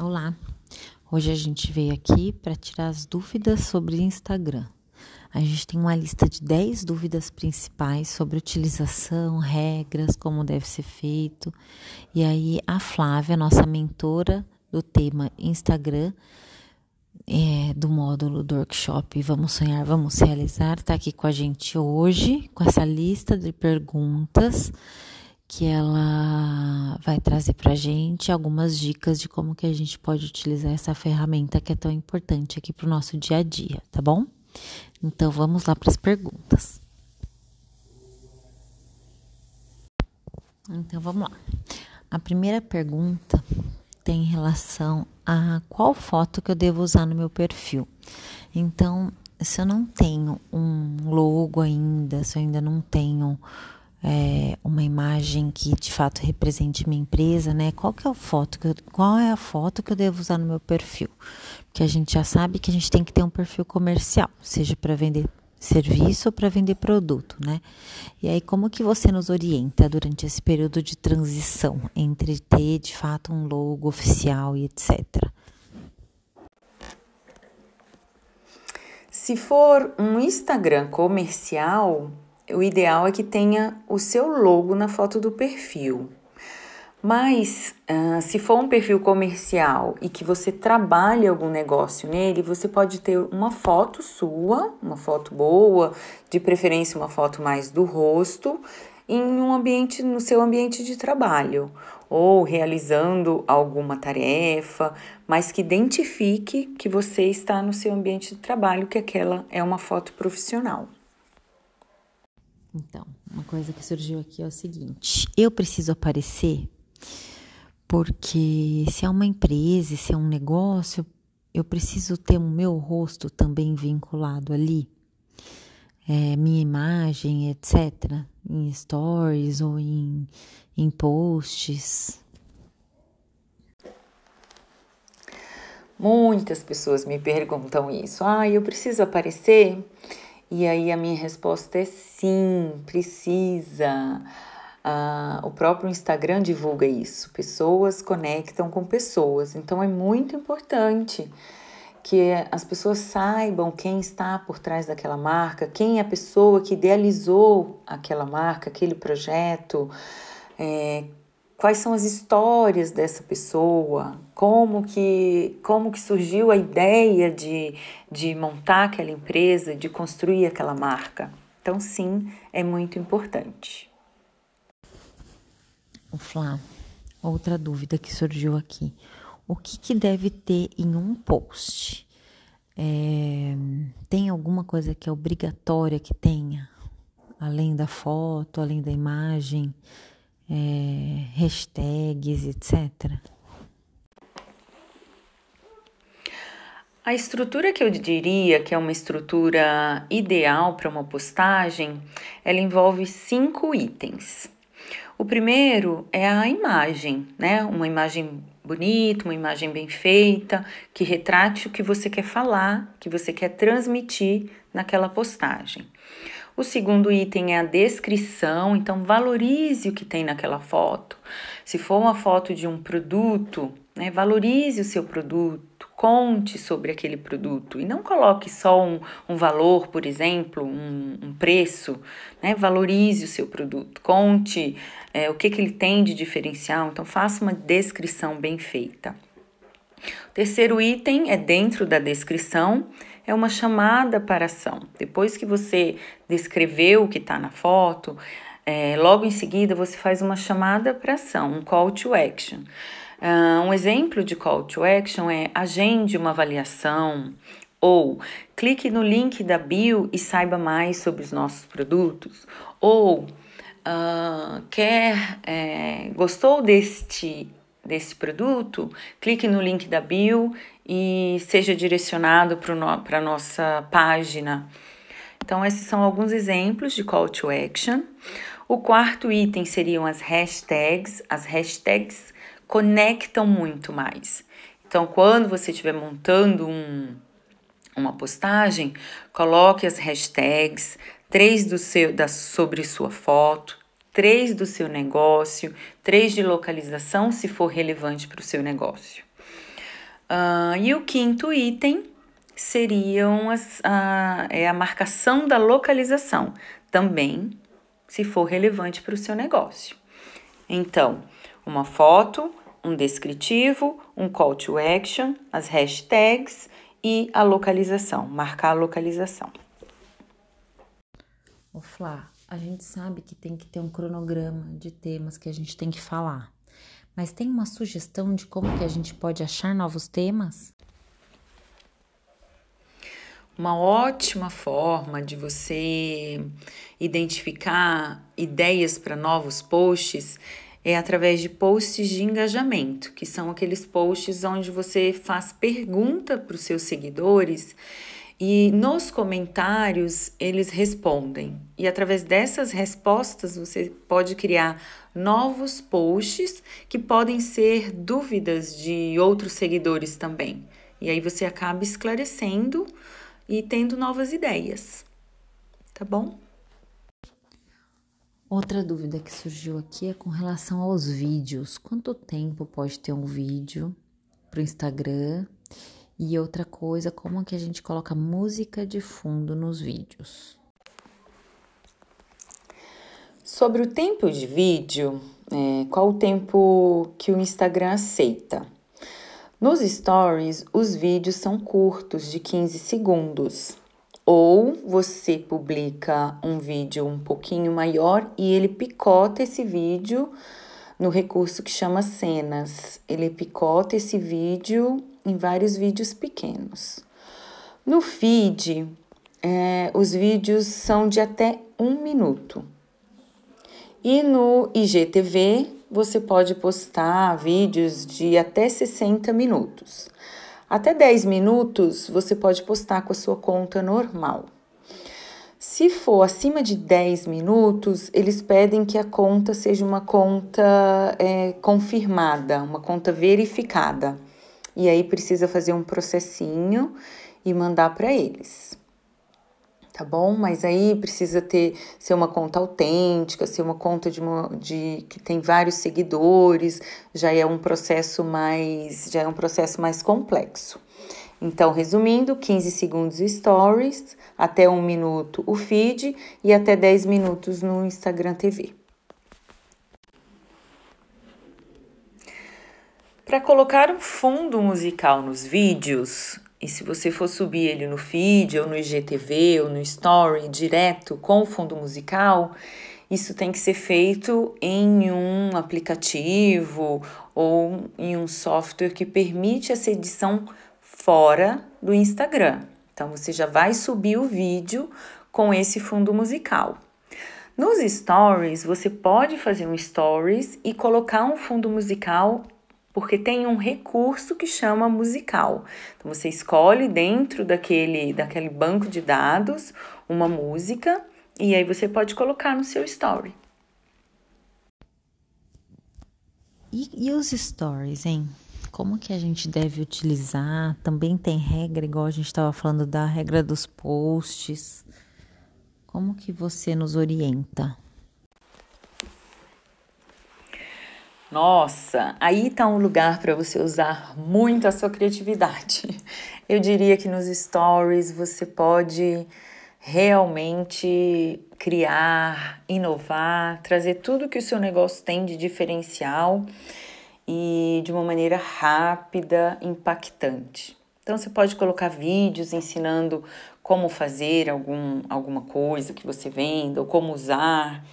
Olá, hoje a gente veio aqui para tirar as dúvidas sobre Instagram. A gente tem uma lista de 10 dúvidas principais sobre utilização, regras, como deve ser feito. E aí a Flávia, nossa mentora do tema Instagram, é, do módulo do workshop Vamos Sonhar, Vamos Realizar, está aqui com a gente hoje com essa lista de perguntas que ela vai trazer para a gente algumas dicas de como que a gente pode utilizar essa ferramenta que é tão importante aqui para o nosso dia a dia, tá bom? Então vamos lá para as perguntas. Então vamos lá. A primeira pergunta tem relação a qual foto que eu devo usar no meu perfil. Então, se eu não tenho um logo ainda, se eu ainda não tenho é, uma imagem que de fato represente minha empresa, né? Qual que é a foto que eu, qual é a foto que eu devo usar no meu perfil? Porque a gente já sabe que a gente tem que ter um perfil comercial, seja para vender serviço ou para vender produto, né? E aí como que você nos orienta durante esse período de transição entre ter de fato um logo oficial e etc. Se for um Instagram comercial, o ideal é que tenha o seu logo na foto do perfil. Mas uh, se for um perfil comercial e que você trabalhe algum negócio nele, você pode ter uma foto sua, uma foto boa, de preferência uma foto mais do rosto, em um ambiente, no seu ambiente de trabalho, ou realizando alguma tarefa, mas que identifique que você está no seu ambiente de trabalho, que aquela é uma foto profissional. Então, uma coisa que surgiu aqui é o seguinte: eu preciso aparecer porque se é uma empresa, se é um negócio, eu preciso ter o meu rosto também vinculado ali, é, minha imagem, etc., em stories ou em, em posts. Muitas pessoas me perguntam isso. Ah, eu preciso aparecer? E aí a minha resposta é sim, precisa. Ah, o próprio Instagram divulga isso. Pessoas conectam com pessoas. Então é muito importante que as pessoas saibam quem está por trás daquela marca, quem é a pessoa que idealizou aquela marca, aquele projeto, é, quais são as histórias dessa pessoa, como que, como que surgiu a ideia de, de montar aquela empresa, de construir aquela marca. Então, sim, é muito importante. O Flá, outra dúvida que surgiu aqui. O que, que deve ter em um post? É, tem alguma coisa que é obrigatória que tenha? Além da foto, além da imagem? É, hashtags, etc. A estrutura que eu diria que é uma estrutura ideal para uma postagem, ela envolve cinco itens. O primeiro é a imagem, né? Uma imagem bonita, uma imagem bem feita, que retrate o que você quer falar, que você quer transmitir naquela postagem. O segundo item é a descrição, então valorize o que tem naquela foto. Se for uma foto de um produto, né, valorize o seu produto, conte sobre aquele produto e não coloque só um, um valor, por exemplo, um, um preço, né, valorize o seu produto, conte é, o que, que ele tem de diferencial, então faça uma descrição bem feita. O terceiro item é dentro da descrição, é uma chamada para ação. Depois que você descreveu o que está na foto, é, logo em seguida você faz uma chamada para ação, um call to action. Uh, um exemplo de call to action é agende uma avaliação ou clique no link da bio e saiba mais sobre os nossos produtos ou uh, quer é, gostou deste desse produto, clique no link da bio e seja direcionado para a nossa página. Então, esses são alguns exemplos de call to action. O quarto item seriam as hashtags. As hashtags conectam muito mais. Então, quando você estiver montando um, uma postagem, coloque as hashtags, três do seu, da, sobre sua foto, três do seu negócio, três de localização, se for relevante para o seu negócio. Uh, e o quinto item seriam as, a, é a marcação da localização, também se for relevante para o seu negócio. Então, uma foto, um descritivo, um call to action, as hashtags e a localização, marcar a localização. Ô Flá, a gente sabe que tem que ter um cronograma de temas que a gente tem que falar. Mas tem uma sugestão de como que a gente pode achar novos temas? Uma ótima forma de você identificar ideias para novos posts é através de posts de engajamento, que são aqueles posts onde você faz pergunta para os seus seguidores e nos comentários eles respondem. E através dessas respostas você pode criar novos posts que podem ser dúvidas de outros seguidores também. E aí você acaba esclarecendo e tendo novas ideias. Tá bom? Outra dúvida que surgiu aqui é com relação aos vídeos. Quanto tempo pode ter um vídeo para o Instagram? E outra coisa, como que a gente coloca música de fundo nos vídeos? Sobre o tempo de vídeo, é, qual o tempo que o Instagram aceita? Nos stories, os vídeos são curtos, de 15 segundos. Ou você publica um vídeo um pouquinho maior e ele picota esse vídeo no recurso que chama cenas. Ele picota esse vídeo em vários vídeos pequenos. No feed, é, os vídeos são de até um minuto. E no IGTV, você pode postar vídeos de até 60 minutos. Até 10 minutos, você pode postar com a sua conta normal. Se for acima de 10 minutos, eles pedem que a conta seja uma conta é, confirmada, uma conta verificada. E aí precisa fazer um processinho e mandar para eles. Tá bom? Mas aí precisa ter ser uma conta autêntica, ser uma conta de, uma, de que tem vários seguidores, já é um processo mais já é um processo mais complexo. Então, resumindo, 15 segundos stories, até um minuto o feed e até 10 minutos no Instagram TV. Para colocar um fundo musical nos vídeos, e se você for subir ele no feed ou no IGTV ou no Story direto com o fundo musical, isso tem que ser feito em um aplicativo ou em um software que permite essa edição fora do Instagram. Então você já vai subir o vídeo com esse fundo musical. Nos stories, você pode fazer um stories e colocar um fundo musical porque tem um recurso que chama musical. Então você escolhe dentro daquele, daquele banco de dados uma música e aí você pode colocar no seu story. E, e os stories, hein? Como que a gente deve utilizar? Também tem regra, igual a gente estava falando da regra dos posts. Como que você nos orienta? Nossa, aí está um lugar para você usar muito a sua criatividade. Eu diria que nos stories você pode realmente criar, inovar, trazer tudo que o seu negócio tem de diferencial e de uma maneira rápida, impactante. Então você pode colocar vídeos ensinando como fazer algum, alguma coisa que você venda ou como usar,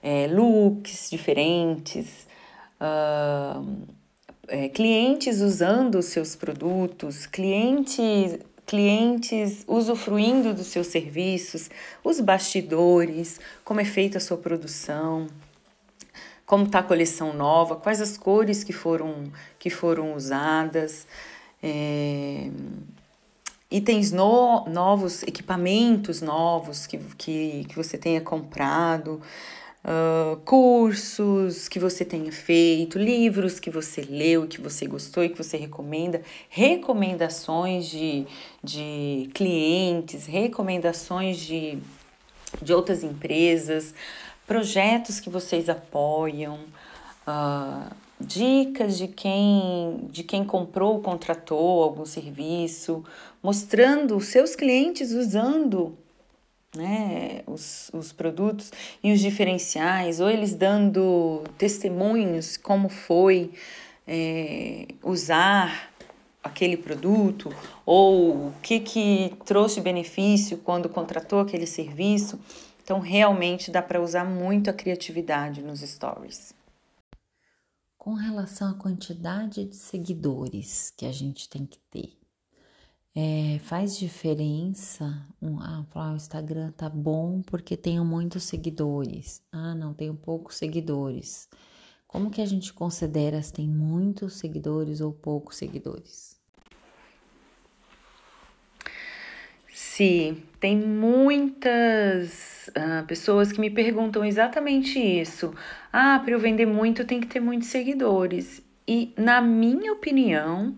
é, looks diferentes é, clientes usando os seus produtos, clientes, clientes usufruindo dos seus serviços, os bastidores, como é feita a sua produção, como está a coleção nova, quais as cores que foram, que foram usadas, é, itens no, novos, equipamentos novos que, que, que você tenha comprado uh, cursos que você tenha feito, livros que você leu que você gostou e que você recomenda, recomendações de, de clientes, recomendações de, de outras empresas, projetos que vocês apoiam. Uh, dicas de quem de quem comprou, contratou algum serviço, mostrando os seus clientes usando né, os, os produtos e os diferenciais, ou eles dando testemunhos como foi é, usar aquele produto, ou o que, que trouxe benefício quando contratou aquele serviço. Então, realmente dá para usar muito a criatividade nos stories. Com relação à quantidade de seguidores que a gente tem que ter, é, faz diferença um, ah, falar, o Instagram tá bom porque tenho muitos seguidores. Ah, não, tenho poucos seguidores. Como que a gente considera se tem muitos seguidores ou poucos seguidores? Sim, tem muitas uh, pessoas que me perguntam exatamente isso. Ah, para eu vender muito tem que ter muitos seguidores. E na minha opinião,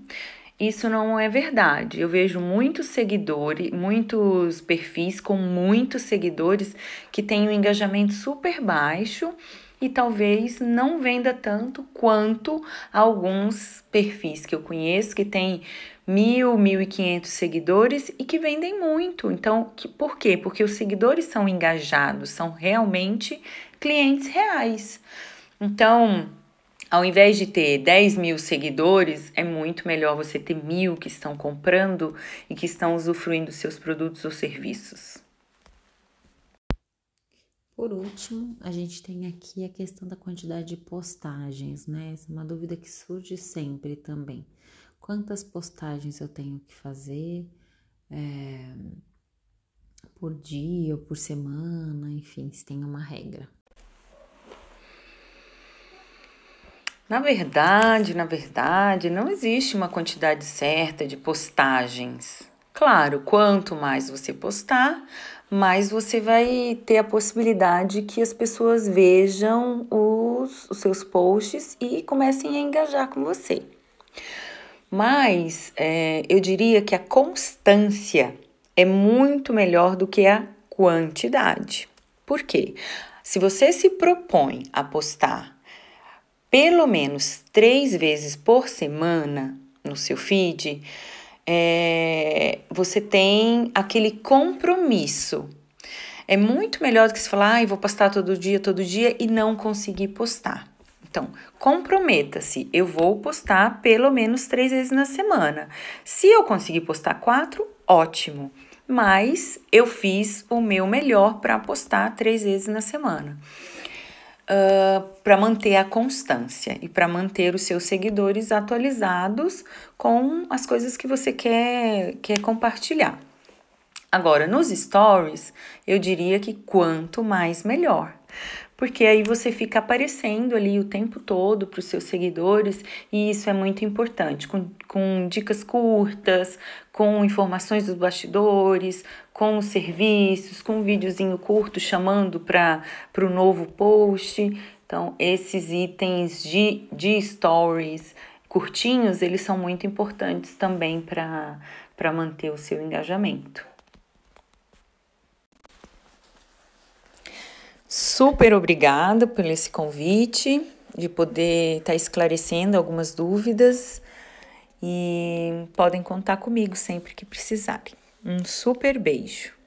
isso não é verdade. Eu vejo muitos seguidores, muitos perfis com muitos seguidores que têm um engajamento super baixo e talvez não venda tanto quanto alguns perfis que eu conheço que têm mil, mil e quinhentos seguidores e que vendem muito. Então, que, por quê? Porque os seguidores são engajados, são realmente clientes reais. Então, ao invés de ter 10 mil seguidores, é muito melhor você ter mil que estão comprando e que estão usufruindo seus produtos ou serviços. Por último, a gente tem aqui a questão da quantidade de postagens, né? Essa é uma dúvida que surge sempre também. Quantas postagens eu tenho que fazer é, por dia ou por semana, enfim, se tem uma regra. Na verdade, na verdade, não existe uma quantidade certa de postagens. Claro, quanto mais você postar, mais você vai ter a possibilidade que as pessoas vejam os, os seus posts e comecem a engajar com você. Mas é, eu diria que a constância é muito melhor do que a quantidade. Por quê? Se você se propõe a postar pelo menos três vezes por semana no seu feed, é, você tem aquele compromisso. É muito melhor do que você falar, ah, vou postar todo dia, todo dia e não conseguir postar. Então, comprometa-se. Eu vou postar pelo menos três vezes na semana. Se eu conseguir postar quatro, ótimo. Mas eu fiz o meu melhor para postar três vezes na semana uh, para manter a constância e para manter os seus seguidores atualizados com as coisas que você quer, quer compartilhar. Agora, nos stories, eu diria que quanto mais melhor porque aí você fica aparecendo ali o tempo todo para os seus seguidores e isso é muito importante, com, com dicas curtas, com informações dos bastidores, com os serviços, com um videozinho curto chamando para o novo post. Então, esses itens de, de stories curtinhos, eles são muito importantes também para manter o seu engajamento. Super obrigada por esse convite, de poder estar tá esclarecendo algumas dúvidas e podem contar comigo sempre que precisarem. Um super beijo!